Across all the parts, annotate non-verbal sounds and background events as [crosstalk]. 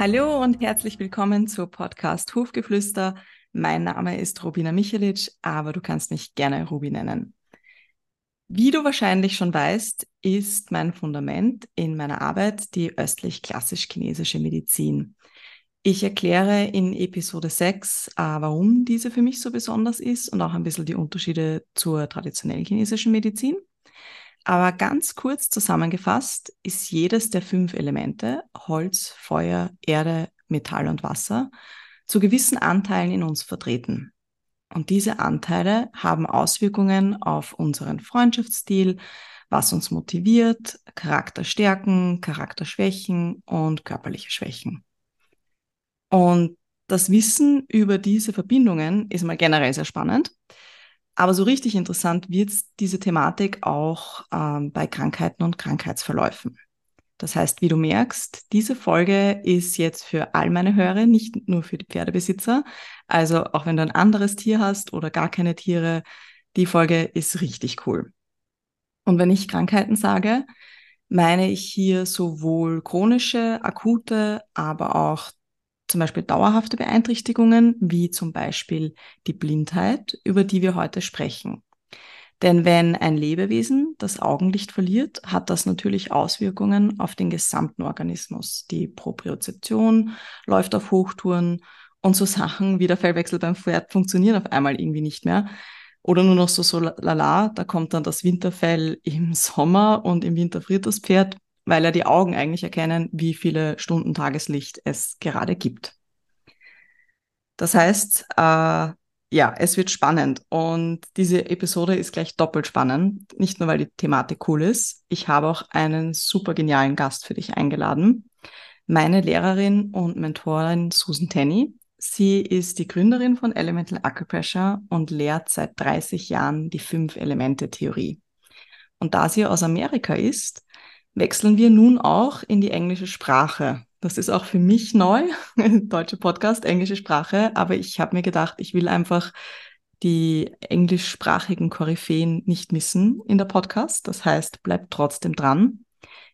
Hallo und herzlich willkommen zu Podcast Hofgeflüster. Mein Name ist Rubina Michelic, aber du kannst mich gerne Rubi nennen. Wie du wahrscheinlich schon weißt, ist mein Fundament in meiner Arbeit die östlich-klassisch-chinesische Medizin. Ich erkläre in Episode 6, äh, warum diese für mich so besonders ist und auch ein bisschen die Unterschiede zur traditionellen chinesischen Medizin. Aber ganz kurz zusammengefasst ist jedes der fünf Elemente, Holz, Feuer, Erde, Metall und Wasser, zu gewissen Anteilen in uns vertreten. Und diese Anteile haben Auswirkungen auf unseren Freundschaftsstil, was uns motiviert, Charakterstärken, Charakterschwächen und körperliche Schwächen. Und das Wissen über diese Verbindungen ist mal generell sehr spannend. Aber so richtig interessant wird diese Thematik auch ähm, bei Krankheiten und Krankheitsverläufen. Das heißt, wie du merkst, diese Folge ist jetzt für all meine Hörer, nicht nur für die Pferdebesitzer. Also auch wenn du ein anderes Tier hast oder gar keine Tiere, die Folge ist richtig cool. Und wenn ich Krankheiten sage, meine ich hier sowohl chronische, akute, aber auch zum Beispiel dauerhafte Beeinträchtigungen, wie zum Beispiel die Blindheit, über die wir heute sprechen. Denn wenn ein Lebewesen das Augenlicht verliert, hat das natürlich Auswirkungen auf den gesamten Organismus. Die Propriozeption läuft auf Hochtouren und so Sachen wie der Fellwechsel beim Pferd funktionieren auf einmal irgendwie nicht mehr. Oder nur noch so, so lala, da kommt dann das Winterfell im Sommer und im Winter friert das Pferd weil ja die Augen eigentlich erkennen, wie viele Stunden Tageslicht es gerade gibt. Das heißt, äh, ja, es wird spannend und diese Episode ist gleich doppelt spannend. Nicht nur, weil die Thematik cool ist. Ich habe auch einen super genialen Gast für dich eingeladen. Meine Lehrerin und Mentorin Susan Tenney. Sie ist die Gründerin von Elemental Acupressure und lehrt seit 30 Jahren die Fünf-Elemente-Theorie. Und da sie aus Amerika ist, wechseln wir nun auch in die englische Sprache. Das ist auch für mich neu, [laughs] deutsche Podcast, englische Sprache, aber ich habe mir gedacht, ich will einfach die englischsprachigen Koryphäen nicht missen in der Podcast. Das heißt, bleib trotzdem dran.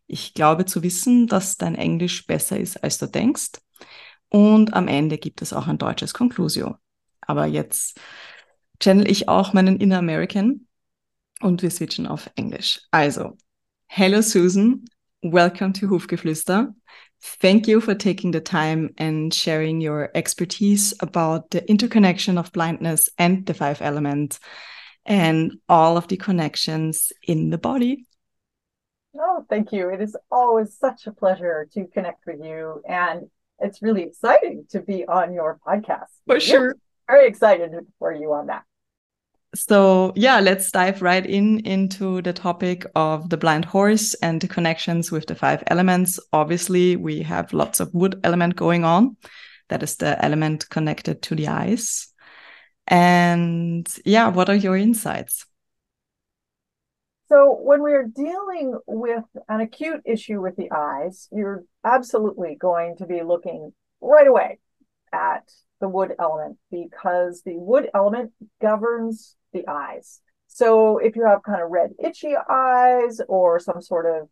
Ich glaube zu wissen, dass dein Englisch besser ist, als du denkst. Und am Ende gibt es auch ein deutsches Conclusio. Aber jetzt channel ich auch meinen Inner American und wir switchen auf Englisch. Also, Hello, Susan. Welcome to Hufgeflüster. Thank you for taking the time and sharing your expertise about the interconnection of blindness and the five elements and all of the connections in the body. Oh, thank you. It is always such a pleasure to connect with you. And it's really exciting to be on your podcast. For sure. Very excited for you on that. So yeah, let's dive right in into the topic of the blind horse and the connections with the five elements. Obviously, we have lots of wood element going on. That is the element connected to the eyes. And yeah, what are your insights? So, when we're dealing with an acute issue with the eyes, you're absolutely going to be looking right away at the wood element because the wood element governs the eyes. So if you have kind of red, itchy eyes or some sort of,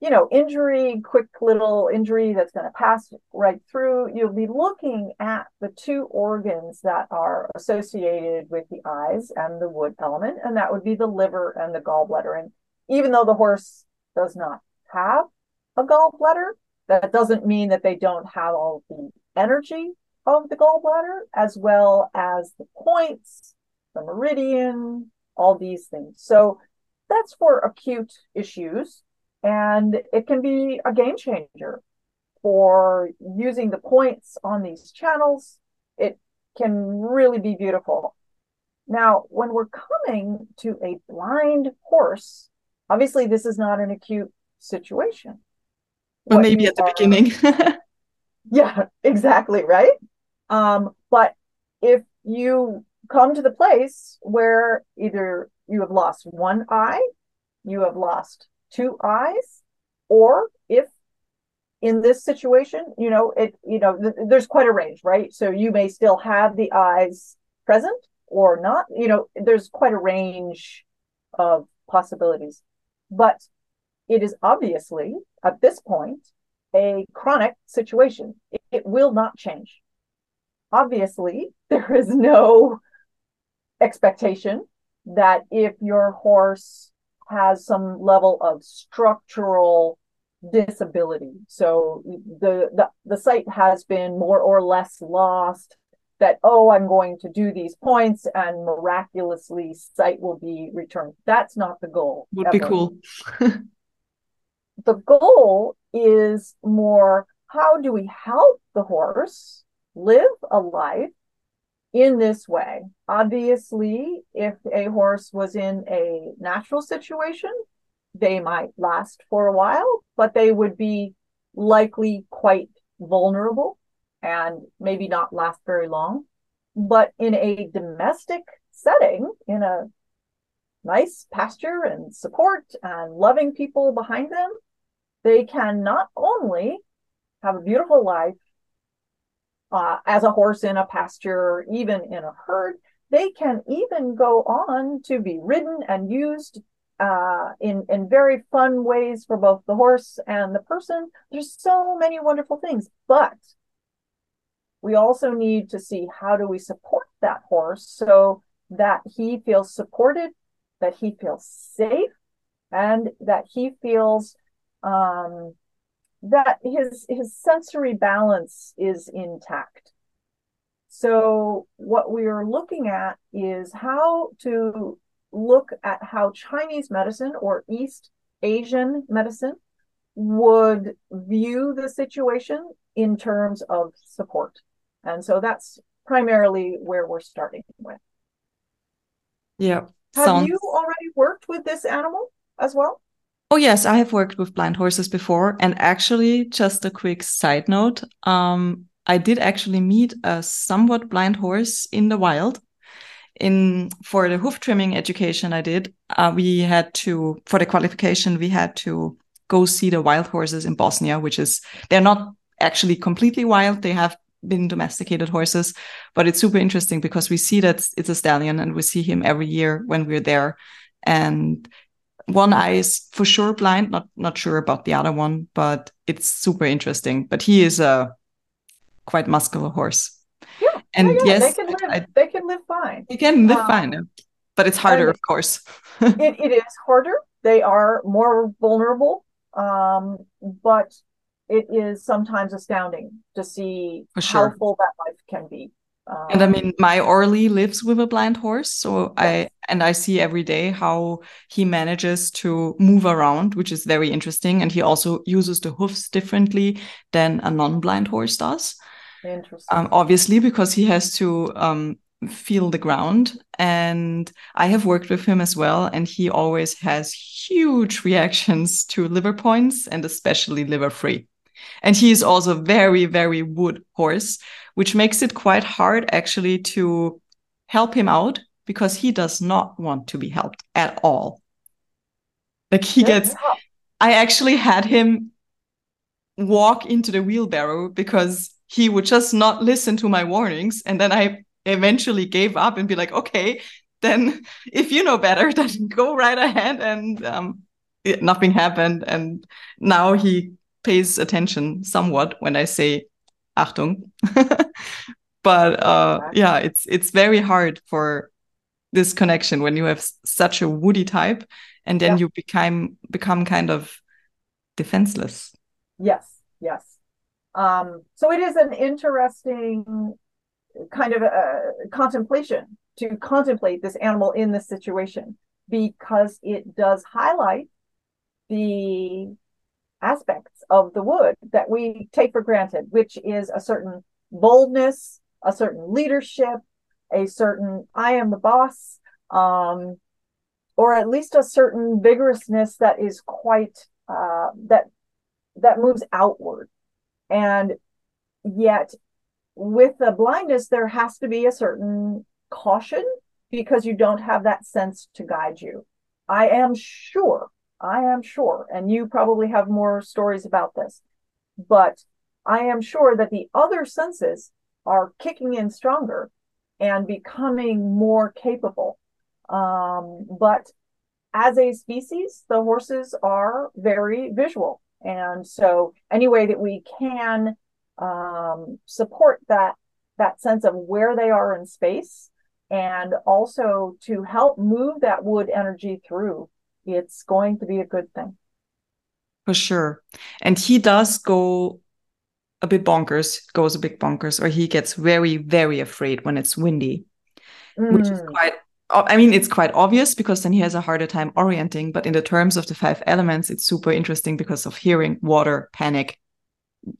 you know, injury, quick little injury that's going to pass right through, you'll be looking at the two organs that are associated with the eyes and the wood element, and that would be the liver and the gallbladder. And even though the horse does not have a gallbladder, that doesn't mean that they don't have all the energy of the gallbladder, as well as the points, the meridian, all these things. So that's for acute issues. And it can be a game changer for using the points on these channels. It can really be beautiful. Now, when we're coming to a blind horse, obviously this is not an acute situation. Well, maybe at the are, beginning. [laughs] [laughs] yeah, exactly, right? Um, but if you come to the place where either you have lost one eye, you have lost two eyes, or if in this situation, you know, it, you know, th- there's quite a range, right? So you may still have the eyes present or not, you know, there's quite a range of possibilities. But it is obviously at this point a chronic situation. It, it will not change. Obviously, [laughs] there is no expectation that if your horse has some level of structural disability. So the, the, the sight has been more or less lost that, oh, I'm going to do these points and miraculously sight will be returned. That's not the goal. Would ever. be cool. [laughs] the goal is more how do we help the horse live a life in this way? Obviously, if a horse was in a natural situation, they might last for a while, but they would be likely quite vulnerable and maybe not last very long. But in a domestic setting, in a nice pasture and support and loving people behind them, they can not only have a beautiful life uh, as a horse in a pasture, even in a herd, they can even go on to be ridden and used uh, in in very fun ways for both the horse and the person. There's so many wonderful things, but we also need to see how do we support that horse so that he feels supported, that he feels safe, and that he feels um, that his his sensory balance is intact. So what we are looking at is how to look at how Chinese medicine or East Asian medicine would view the situation in terms of support. And so that's primarily where we're starting with. Yeah. Have sounds... you already worked with this animal as well? Oh yes, I have worked with blind horses before. And actually, just a quick side note, um, I did actually meet a somewhat blind horse in the wild in for the hoof trimming education I did, uh, we had to for the qualification we had to go see the wild horses in Bosnia, which is they're not actually completely wild. They have been domesticated horses, but it's super interesting because we see that it's a stallion and we see him every year when we're there. And one eye is for sure blind, not not sure about the other one, but it's super interesting. But he is a quite muscular horse. Yeah. And yeah, yes, they can live. I, they can live fine. They can live um, fine, but it's harder, of course. it, it is harder. They are more vulnerable, um, but it is sometimes astounding to see sure. how full that life can be. Um, and I mean, my Orly lives with a blind horse, so yes. I and I see every day how he manages to move around, which is very interesting. And he also uses the hoofs differently than a non-blind horse does. Interesting. Um, obviously, because he has to um, feel the ground. And I have worked with him as well, and he always has huge reactions to liver points and especially liver free. And he is also very, very wood horse, which makes it quite hard actually to help him out because he does not want to be helped at all. Like he gets, I actually had him walk into the wheelbarrow because he would just not listen to my warnings. And then I eventually gave up and be like, okay, then if you know better, [laughs] then go right ahead. And um, it, nothing happened. And now he pays attention somewhat when I say Achtung. [laughs] but uh, yeah, it's it's very hard for this connection when you have such a woody type, and then yeah. you become become kind of defenseless. Yes, yes. Um, so it is an interesting kind of a contemplation to contemplate this animal in this situation because it does highlight the aspects of the wood that we take for granted, which is a certain boldness, a certain leadership, a certain I am the boss, um, or at least a certain vigorousness that is quite uh, that that moves outward and yet, with the blindness, there has to be a certain caution because you don't have that sense to guide you. I am sure, I am sure, and you probably have more stories about this, but I am sure that the other senses are kicking in stronger and becoming more capable. Um, but as a species, the horses are very visual And so any way that we can um, support that that sense of where they are in space and also to help move that wood energy through, it's going to be a good thing. For sure. And he does go a bit bonkers, goes a bit bonkers, or he gets very, very afraid when it's windy, mm. which is mm. quite I mean, it's quite obvious because then he has a harder time orienting. But in the terms of the five elements, it's super interesting because of hearing, water, panic,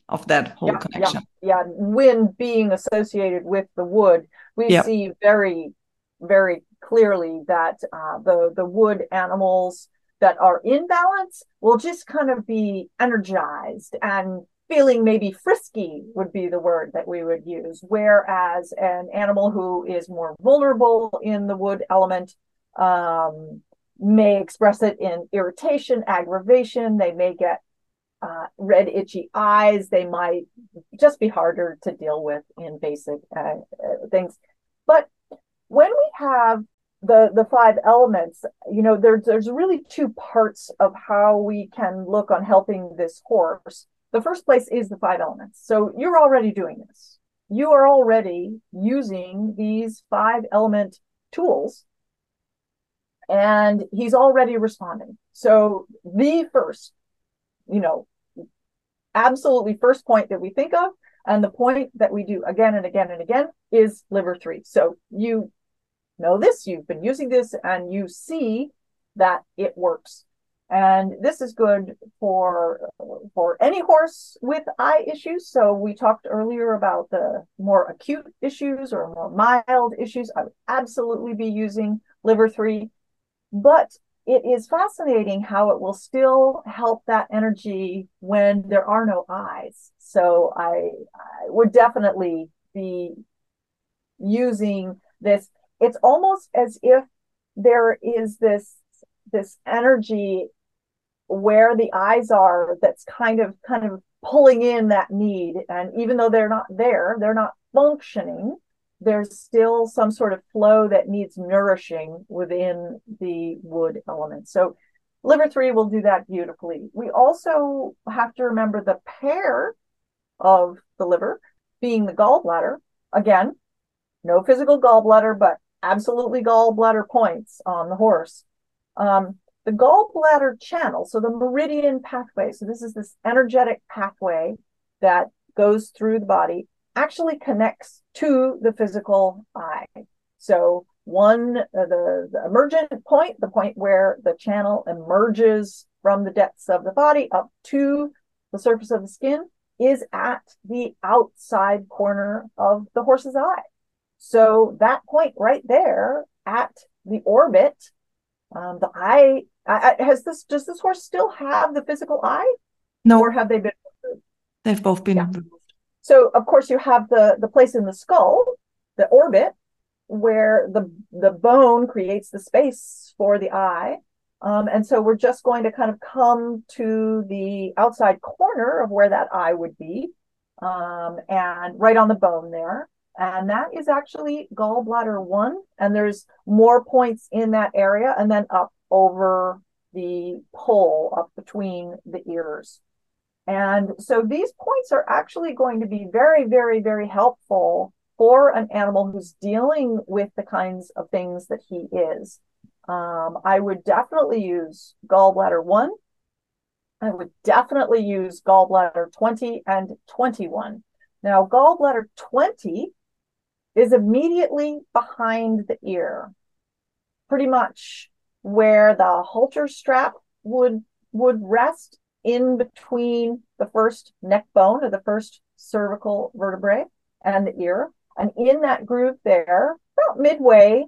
of that whole yeah, connection. Yeah, yeah, wind being associated with the wood, we yep. see very, very clearly that uh, the the wood animals that are in balance will just kind of be energized and feeling maybe frisky would be the word that we would use. Whereas an animal who is more vulnerable in the wood element um, may express it in irritation, aggravation. They may get uh, red, itchy eyes. They might just be harder to deal with in basic uh, uh, things. But when we have the the five elements, you know, there's there's really two parts of how we can look on helping this horse the first place is the five elements. So you're already doing this. You are already using these five element tools and he's already responding. So the first, you know, absolutely first point that we think of and the point that we do again and again and again is liver three. So you know this, you've been using this and you see that it works. And this is good for for any horse with eye issues. So we talked earlier about the more acute issues or more mild issues i would absolutely be using liver 3 but it is fascinating how it will still help that energy when there are no eyes. So i, I would definitely be using this it's almost as if there is this this energy where the eyes are that's kind of kind of pulling in that need. And even though they're not there they're not functioning there's still some sort of flow that needs nourishing within the wood element. So liver 3 will do that beautifully. We also have to remember the pair of the liver being the gallbladder. Again no physical gallbladder but absolutely gallbladder points on the horse um, the gallbladder channel, so the meridian pathway, so this is this energetic pathway that goes through the body, actually connects to the physical eye. So one, uh, the, the emergent point, the point where the channel emerges from the depths of the body up to the surface of the skin, is at the outside corner of the horse's eye. So that point right there at the orbit, um, the eye I, has this does this horse still have the physical eye? No, or have they been? Removed? They've both been yeah. removed. So of course you have the the place in the skull, the orbit, where the the bone creates the space for the eye. Um, and so we're just going to kind of come to the outside corner of where that eye would be, um, and right on the bone there. And that is actually gallbladder one. And there's more points in that area and then up over the pole up between the ears. And so these points are actually going to be very, very, very helpful for an animal who's dealing with the kinds of things that he is. Um, I would definitely use gallbladder 1. I would definitely use gallbladder 20 and 21. Now, gallbladder 20 is immediately behind the ear, pretty much where the halter strap would would rest in between the first neck bone or the first cervical vertebrae and the ear. And in that groove there, about midway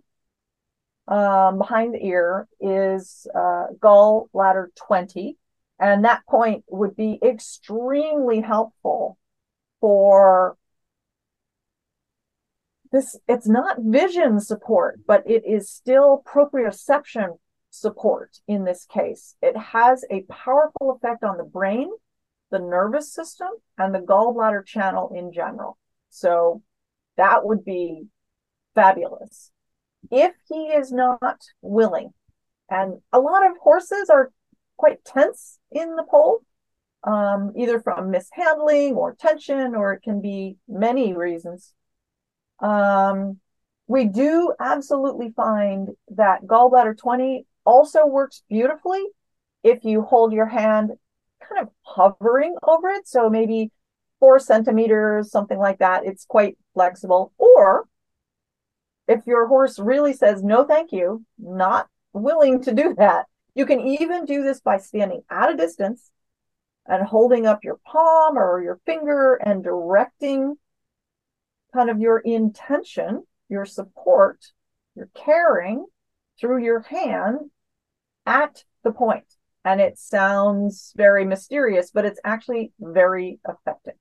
um, behind the ear, is uh, gallbladder 20. And that point would be extremely helpful for this. It's not vision support, but it is still proprioception support in this case. It has a powerful effect on the brain, the nervous system, and the gallbladder channel in general. So that would be fabulous. If he is not willing, and a lot of horses are quite tense in the pole, um, either from mishandling or tension, or it can be many reasons. Um, we do absolutely find that gallbladder 20 also works beautifully if you hold your hand kind of hovering over it. So maybe four centimeters, something like that. It's quite flexible. Or if your horse really says, no, thank you, not willing to do that, you can even do this by standing at a distance and holding up your palm or your finger and directing kind of your intention, your support, your caring through your hand at the point. And it sounds very mysterious, but it's actually very effective.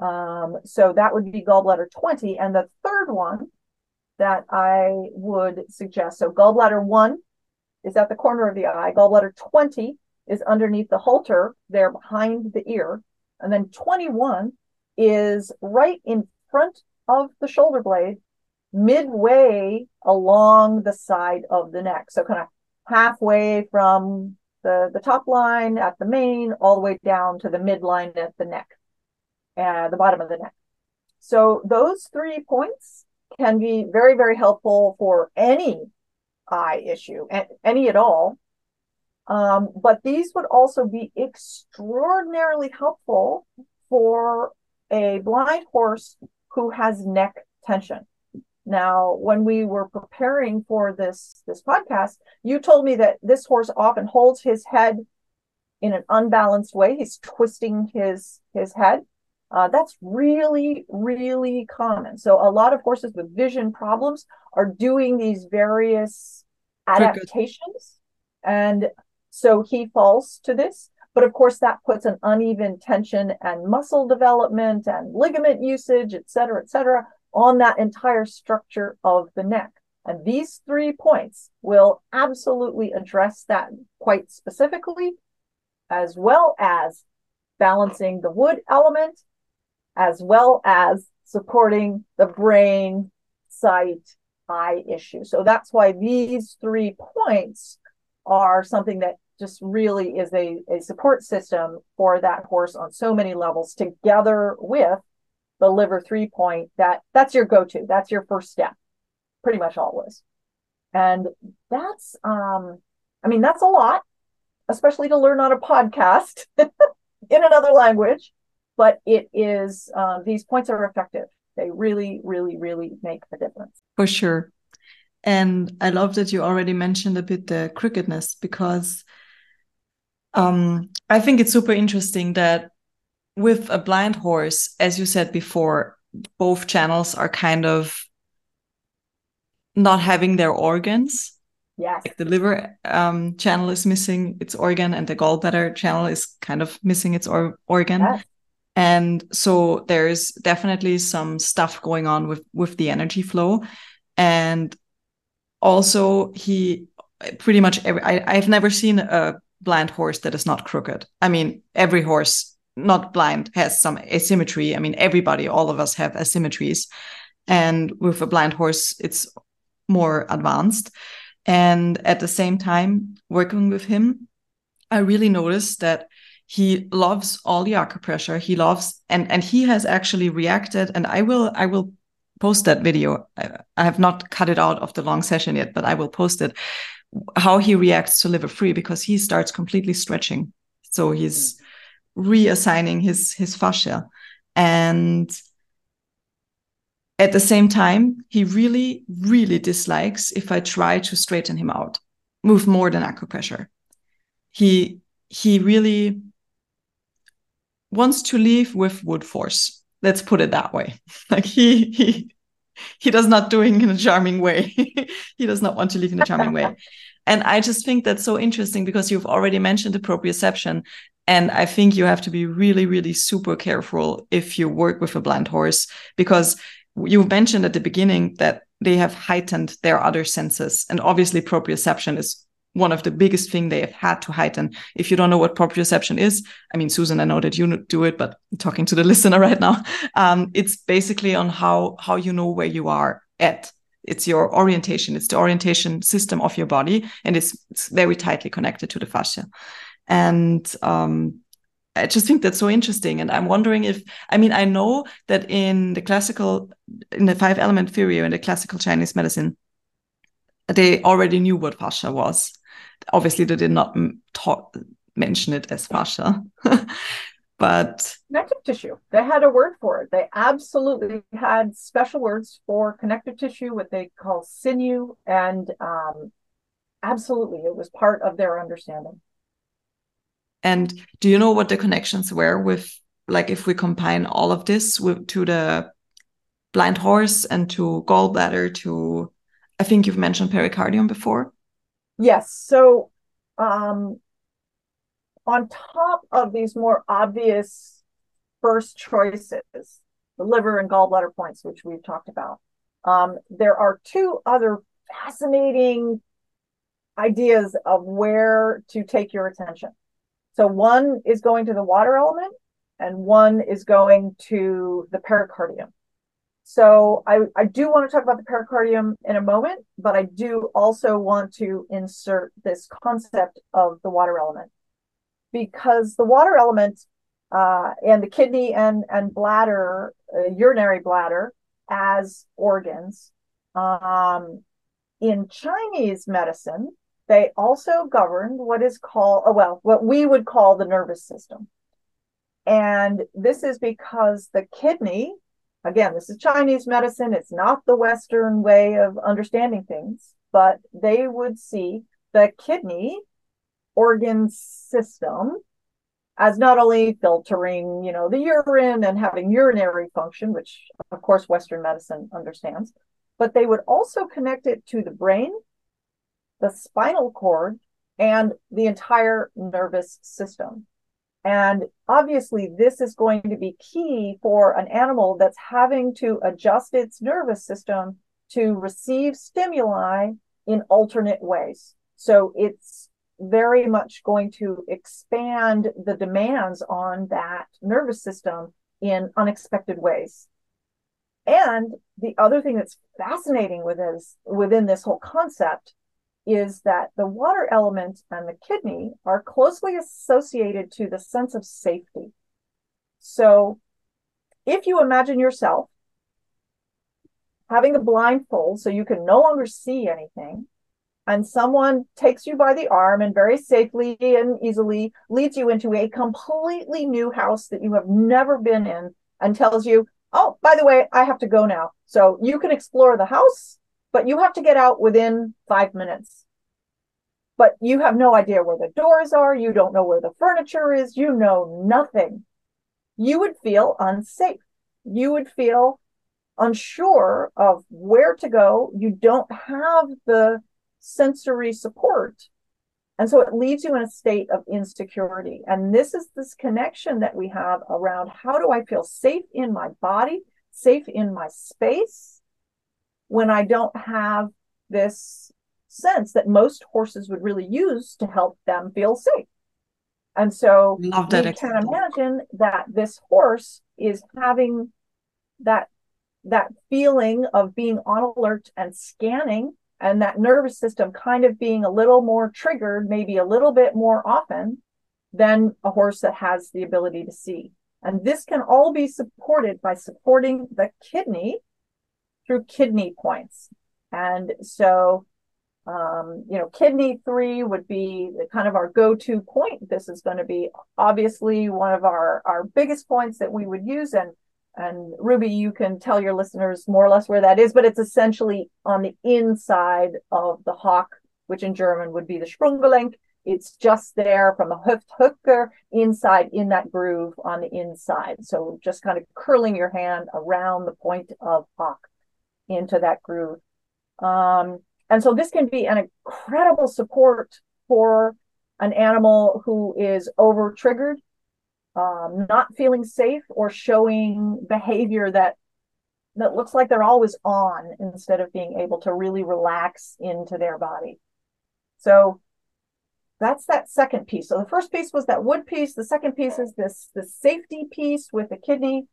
Um, so that would be gallbladder 20. And the third one that I would suggest so gallbladder 1 is at the corner of the eye, gallbladder 20 is underneath the halter there behind the ear. And then 21 is right in front of the shoulder blade, midway along the side of the neck. So kind of halfway from the, the top line at the mane all the way down to the midline at the neck, uh, the bottom of the neck. So those three points can be very, very helpful for any eye issue, any at all. Um, but these would also be extraordinarily helpful for a blind horse who has neck tension. Now, when we were preparing for this this podcast, you told me that this horse often holds his head in an unbalanced way. He's twisting his his head. Uh, that's really, really common. So a lot of horses with vision problems are doing these various adaptations, and so he falls to this. But of course, that puts an uneven tension and muscle development and ligament usage, et cetera, et cetera, on that entire structure of the neck. And these three points will absolutely address that quite specifically, as well as balancing the wood element, as well as supporting the brain, sight, eye issue. So that's why these three points are something that just really is a, a support system for that horse on so many levels together with the liver three point that that's your go-to. That's your first step pretty much always. And that's um i mean that's a lot especially to learn on a podcast [laughs] in another language but it is uh, these points are effective. They really really really make a difference. For sure. And i love that you already mentioned a bit the crookedness because um, I think it's super interesting that with a blind horse, as you said before, both channels are kind of not having their organs. Yes. Like the liver um, channel is missing its organ, and the gallbladder channel is kind of missing its or- organ. Yes. And so there's definitely some stuff going on with with the energy flow, and also he pretty much every I, I've never seen a blind horse that is not crooked. I mean, every horse not blind has some asymmetry. I mean, everybody, all of us have asymmetries. And with a blind horse, it's more advanced. And at the same time, working with him, I really noticed that he loves all the acupressure. He loves, and and he has actually reacted. And I will, I will post that video. I, I have not cut it out of the long session yet, but I will post it how he reacts to liver free because he starts completely stretching. So he's mm. reassigning his his fascia. And at the same time he really really dislikes if i try to straighten him out move more than acupressure. He he really wants to leave with wood force. Let's put it that way. [laughs] Like he he [laughs] he does not doing in a charming way [laughs] he does not want to live in a charming way [laughs] And I just think that's so interesting because you've already mentioned the proprioception. And I think you have to be really, really super careful if you work with a blind horse because you mentioned at the beginning that they have heightened their other senses. And obviously, proprioception is one of the biggest thing they have had to heighten. If you don't know what proprioception is, I mean, Susan, I know that you do it, but I'm talking to the [laughs] listener right now. Um, it's basically on how how you know where you are at it's your orientation it's the orientation system of your body and it's, it's very tightly connected to the fascia and um, I just think that's so interesting. And I'm wondering if, I mean, I know that in the classical, in the five element theory or in the classical Chinese medicine, they already knew what fascia was. Obviously, they did not talk, mention it as fascia. [laughs] but connective tissue, they had a word for it. They absolutely had special words for connective tissue, what they call sinew. And um, absolutely, it was part of their understanding. And do you know what the connections were with, like, if we combine all of this with to the blind horse and to gallbladder to, I think you've mentioned pericardium before. Yes. So, um, on top of these more obvious first choices, the liver and gallbladder points, which we've talked about, um, there are two other fascinating ideas of where to take your attention. So one is going to the water element and one is going to the pericardium. So I, I do want to talk about the pericardium in a moment, but I do also want to insert this concept of the water element because the water element uh, and the kidney and, and bladder, uh, urinary bladder as organs um, in Chinese medicine, they also governed what is called, oh, well, what we would call the nervous system. And this is because the kidney, again, this is Chinese medicine, it's not the Western way of understanding things, but they would see the kidney organ system as not only filtering, you know, the urine and having urinary function, which of course Western medicine understands, but they would also connect it to the brain the spinal cord, and the entire nervous system. And obviously, this is going to be key for an animal that's having to adjust its nervous system to receive stimuli in alternate ways. So it's very much going to expand the demands on that nervous system in unexpected ways. And the other thing that's fascinating with this, within this whole concept is that the water element and the kidney are closely associated to the sense of safety. So if you imagine yourself having a blindfold so you can no longer see anything, and someone takes you by the arm and very safely and easily leads you into a completely new house that you have never been in and tells you, Oh, by the way, I have to go now. So you can explore the house but you have to get out within five minutes. But you have no idea where the doors are. You don't know where the furniture is. You know nothing. You would feel unsafe. You would feel unsure of where to go. You don't have the sensory support. And so it leaves you in a state of insecurity. And this is this connection that we have around how do I feel safe in my body, safe in my space, when I don't have this sense that most horses would really use to help them feel safe. And so Love that you can imagine that this horse is having that that feeling of being on alert and scanning and that nervous system kind of being a little more triggered maybe a little bit more often than a horse that has the ability to see and this can all be supported by supporting the kidney through kidney points. And so, um, you know, kidney three would be kind of our go-to point. This is going to be obviously one of our, our biggest points that we would use. And, and Rubi, you can tell your listeners more or less where that is, but it's essentially on the inside of the hock, which in German would be the Sprunggelenk. It's just there from a the Hüfthöcker inside in that groove on the inside. So just kind of curling your hand around the point of hock into that groove. Um, and so this can be an incredible support for an animal who is over triggered, um, not feeling safe, or showing behavior that that looks like they're always on instead of being able to really relax into their body. So that's that second piece. So the first piece was that wood piece. The second piece is this the safety piece with the kidney.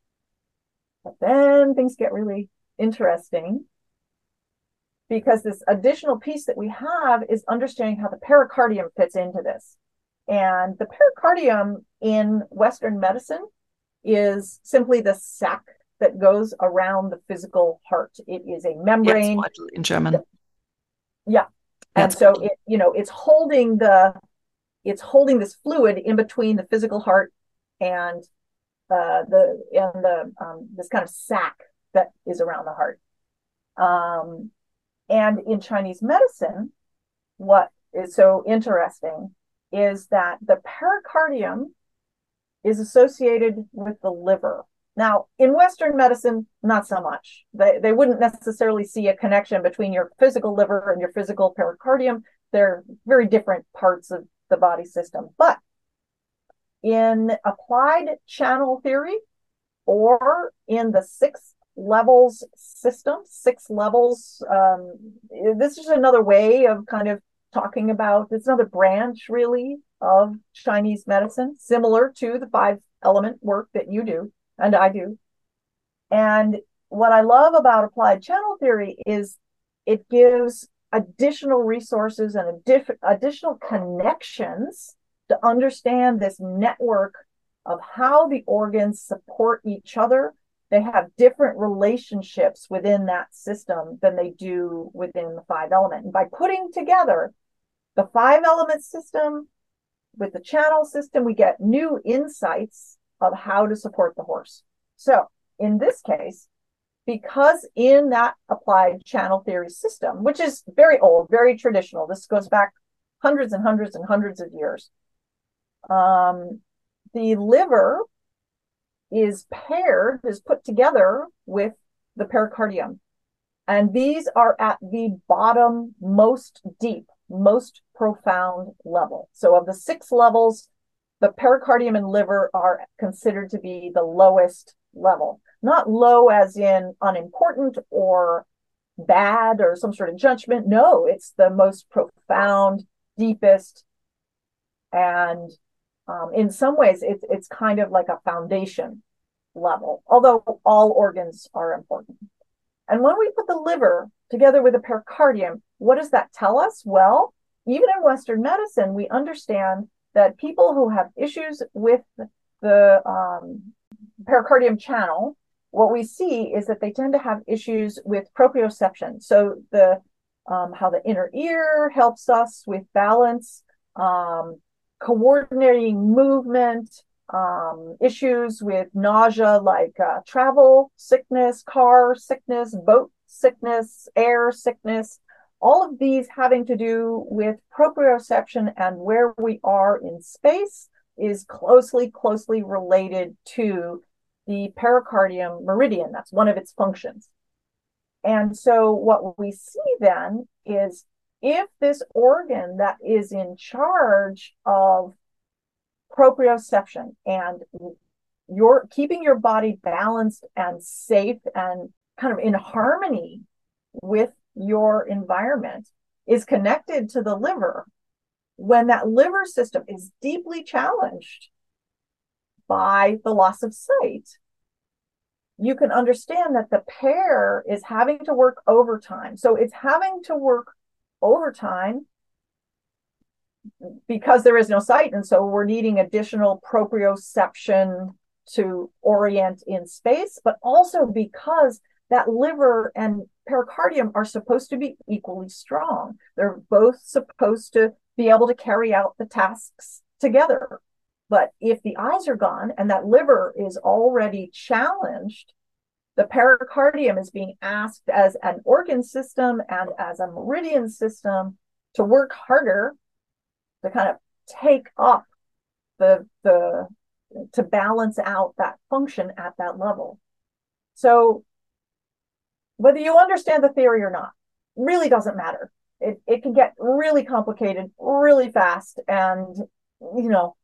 But then things get really interesting because this additional piece that we have is understanding how the pericardium fits into this. And the pericardium in Western medicine is simply the sac that goes around the physical heart. It is a membrane. in German. Yeah. And so it, you know, it's holding the it's holding this fluid in between the physical heart and uh, the and the um, this kind of sac that is around the heart. Um, and in Chinese medicine, what is so interesting is that the pericardium is associated with the liver. Now, in Western medicine, not so much. They, they wouldn't necessarily see a connection between your physical liver and your physical pericardium. They're very different parts of the body system. But in applied channel theory or in the six levels system, six levels, um, this is another way of kind of talking about it's another branch really of Chinese medicine, similar to the five element work that you do and I do. And what I love about applied channel theory is it gives additional resources and additional connections to understand this network of how the organs support each other. They have different relationships within that system than they do within the five element. And by putting together the five element system with the channel system, we get new insights of how to support the horse. So in this case, because in that applied channel theory system, which is very old, very traditional, this goes back hundreds and hundreds and hundreds of years, um, the liver is paired, is put together with the pericardium. And these are at the bottom, most deep, most profound level. So, of the six levels, the pericardium and liver are considered to be the lowest level. Not low as in unimportant or bad or some sort of judgment. No, it's the most profound, deepest, and um, in some ways, it's it's kind of like a foundation level. Although all organs are important. And when we put the liver together with the pericardium, what does that tell us? Well, even in Western medicine, we understand that people who have issues with the um, pericardium channel, what we see is that they tend to have issues with proprioception. So the um, how the inner ear helps us with balance, um, coordinating movement, um, issues with nausea like uh, travel sickness, car sickness, boat sickness, air sickness, all of these having to do with proprioception and where we are in space is closely, closely related to the pericardium meridian. That's one of its functions. And so what we see then is if this organ that is in charge of proprioception and you're keeping your body balanced and safe and kind of in harmony with your environment is connected to the liver, when that liver system is deeply challenged by the loss of sight, you can understand that the pair is having to work overtime. So it's having to work overtime because there is no sight. And so we're needing additional proprioception to orient in space, but also because that liver and pericardium are supposed to be equally strong. They're both supposed to be able to carry out the tasks together. But if the eyes are gone and that liver is already challenged, the pericardium is being asked as an organ system and as a meridian system to work harder to kind of take up the the to balance out that function at that level. So whether you understand the theory or not really doesn't matter. It, it can get really complicated really fast. And, you know,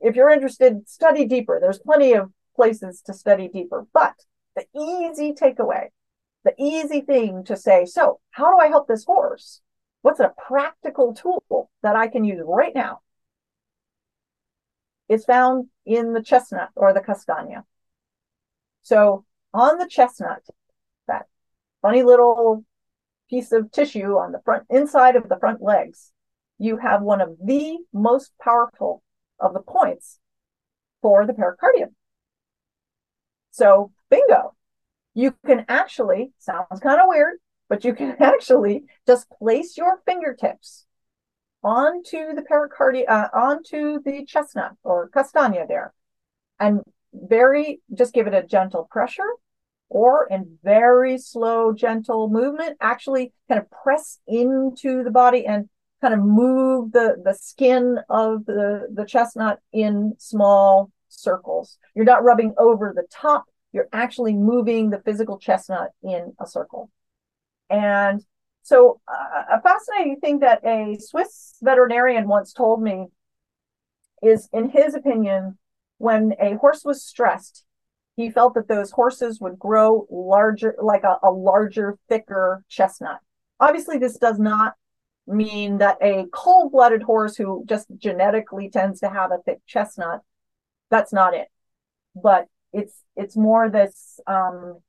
if you're interested, study deeper. There's plenty of places to study deeper. But the easy takeaway, the easy thing to say, so how do I help this horse? What's a practical tool that I can use right now? Is found in the chestnut or the Kastanie. So on the chestnut, that funny little piece of tissue on the front inside of the front legs. you have one of the most powerful of the points for the pericardium. So, bingo, you can actually, sounds kind of weird, but you can [laughs] actually just place your fingertips onto the pericardium, uh, onto the chestnut or Kastanie there, and very, just give it a gentle pressure or in very slow, gentle movement, actually kind of press into the body and kind of move the, the skin of the, the chestnut in small circles. You're not rubbing over the top, you're actually moving the physical chestnut in a circle. And so, uh, a fascinating thing that a Swiss veterinarian once told me is, in his opinion, when a horse was stressed, he felt that those horses would grow larger, like a, a larger, thicker chestnut. Obviously, this does not mean that a cold blooded horse who just genetically tends to have a thick chestnut, that's not it. But it's it's more this um,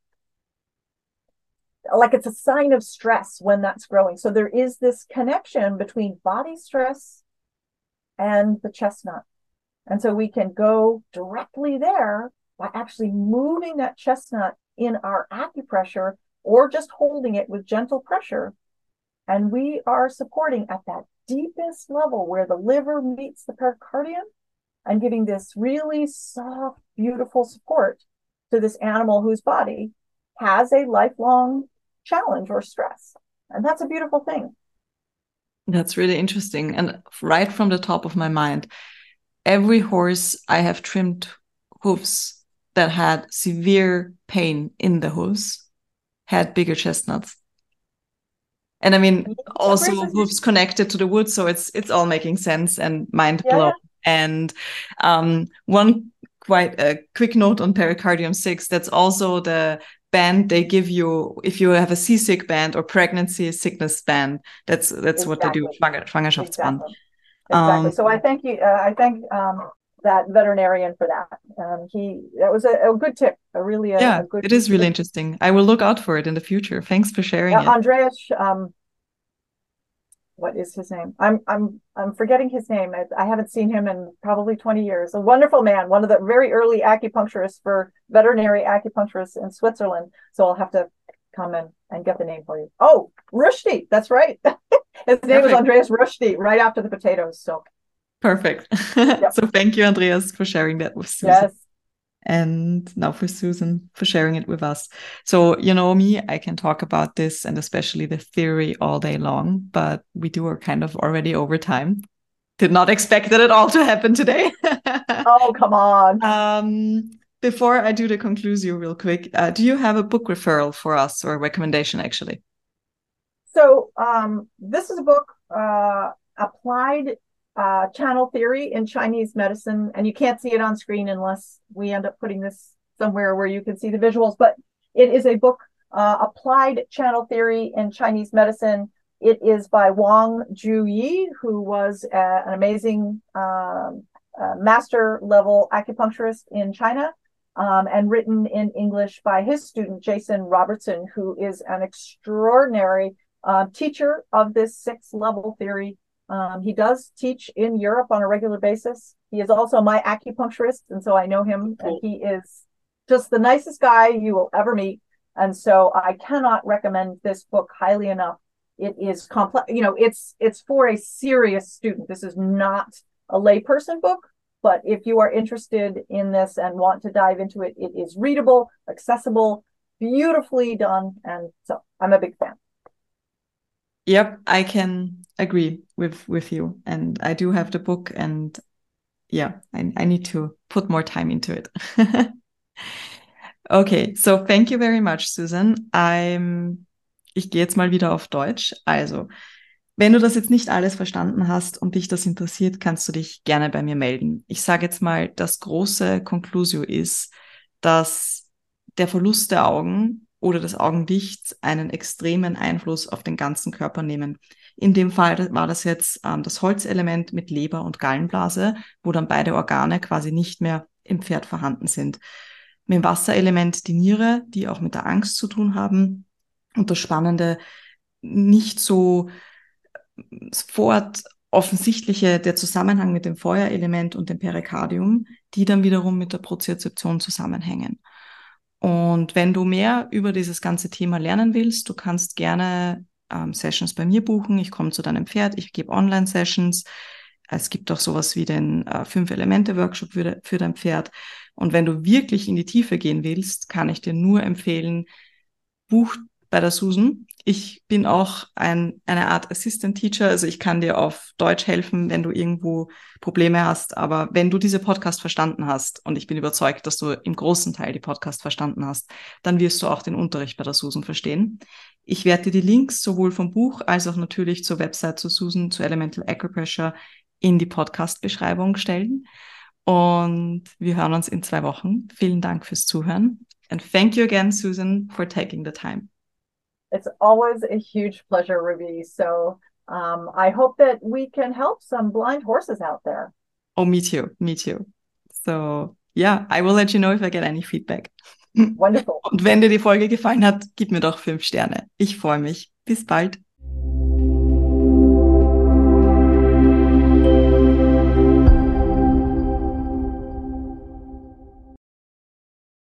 like it's a sign of stress when that's growing. So there is this connection between body stress and the chestnut. And so we can go directly there by actually moving that chestnut in our acupressure or just holding it with gentle pressure. And we are supporting at that deepest level where the liver meets the pericardium and giving this really soft, beautiful support to this animal whose body has a lifelong challenge or stress. And that's a beautiful thing. That's really interesting. And right from the top of my mind, every horse I have trimmed hooves that had severe pain in the hooves had bigger chestnuts. And I mean, also hooves connected to the wood, so it's it's all making sense and mind yeah. blown. And um, one quite a quick note on pericardium six. That's also the band they give you if you have a seasick band or pregnancy sickness band. That's that's exactly. what they do. Schwangerschaftsband. Exactly. exactly. Um, so I thank you. Uh, I thank um, that veterinarian for that. Um, he that was a, a, good tip. A really a, yeah, a good it is really tip. interesting. I will look out for it in the future. Thanks for sharing it. Andreas, um, what is his name? I'm I'm I'm forgetting his name. I, I, haven't seen him in probably 20 years. A wonderful man, one of the very early acupuncturists for veterinary acupuncturists in Switzerland. So I'll have to come in and get the name for you. Oh, Rösti, that's right. [laughs] his name Perfect. is Andreas Rösti, right after the potatoes. So Perfect. [laughs] Yep. so thank you, Andreas, for sharing that with us. Yes. And now for Susan for sharing it with us. So, you know me, I can talk about this and especially the theory all day long, but we do are kind of already over time. Did not expect that at all to happen today. [laughs] oh, come on. Um, before I do the conclusion real quick, uh, do you have a book referral for us or recommendation actually? So, um, this is a book uh, applied uh, channel theory in Chinese medicine, and you can't see it on screen unless we end up putting this somewhere where you can see the visuals. But it is a book, uh, Applied Channel Theory in Chinese Medicine. It is by Wang Ju-Yi, who was uh, an amazing um, uh, master level acupuncturist in China, um, and written in English by his student, Jason Robertson, who is an extraordinary uh, teacher of this six level theory um, he does teach in Europe on a regular basis. He is also my acupuncturist, and so I know him, cool. and he is just the nicest guy you will ever meet. And so I cannot recommend this book highly enough. It is complex, you know, it's it's for a serious student. This is not a layperson book, but if you are interested in this and want to dive into it, it is readable, accessible, beautifully done, and so I'm a big fan. Yep, I can agree with with you, and I do have the book, and yeah, I, I need to put more time into it. [laughs] okay, so thank you very much, Susan. I'm, ich gehe jetzt mal wieder auf Deutsch. Also, wenn du das jetzt nicht alles verstanden hast und dich das interessiert, kannst du dich gerne bei mir melden. Ich sage jetzt mal, das große Conclusio ist, dass der Verlust der Augen oder des Augenlichts einen extremen Einfluss auf den ganzen Körper nehmen. In dem Fall war das jetzt ähm, das Holzelement mit Leber und Gallenblase, wo dann beide Organe quasi nicht mehr im Pferd vorhanden sind. Mit dem Wasserelement die Niere, die auch mit der Angst zu tun haben. Und das Spannende, nicht so sofort offensichtliche, der Zusammenhang mit dem Feuerelement und dem Perikardium, die dann wiederum mit der Proziozeption zusammenhängen. Und wenn du mehr über dieses ganze Thema lernen willst, du kannst gerne ähm, Sessions bei mir buchen. Ich komme zu deinem Pferd, ich gebe Online-Sessions. Es gibt auch sowas wie den äh, Fünf-Elemente-Workshop für, für dein Pferd. Und wenn du wirklich in die Tiefe gehen willst, kann ich dir nur empfehlen, buch bei der Susan. Ich bin auch ein, eine Art Assistant Teacher, also ich kann dir auf Deutsch helfen, wenn du irgendwo Probleme hast. Aber wenn du diese Podcast verstanden hast, und ich bin überzeugt, dass du im großen Teil die Podcast verstanden hast, dann wirst du auch den Unterricht bei der Susan verstehen. Ich werde dir die Links sowohl vom Buch als auch natürlich zur Website zu Susan, zu Elemental Acupressure in die Podcast-Beschreibung stellen. Und wir hören uns in zwei Wochen. Vielen Dank fürs Zuhören. And thank you again, Susan, for taking the time. It's always a huge pleasure, Rubi. So um, I hope that we can help some blind horses out there. Oh, me too. Me too. So, yeah, I will let you know if I get any feedback. [laughs] Wonderful. Und wenn dir die Folge gefallen hat, gib mir doch fünf Sterne. Ich freue mich. Bis bald.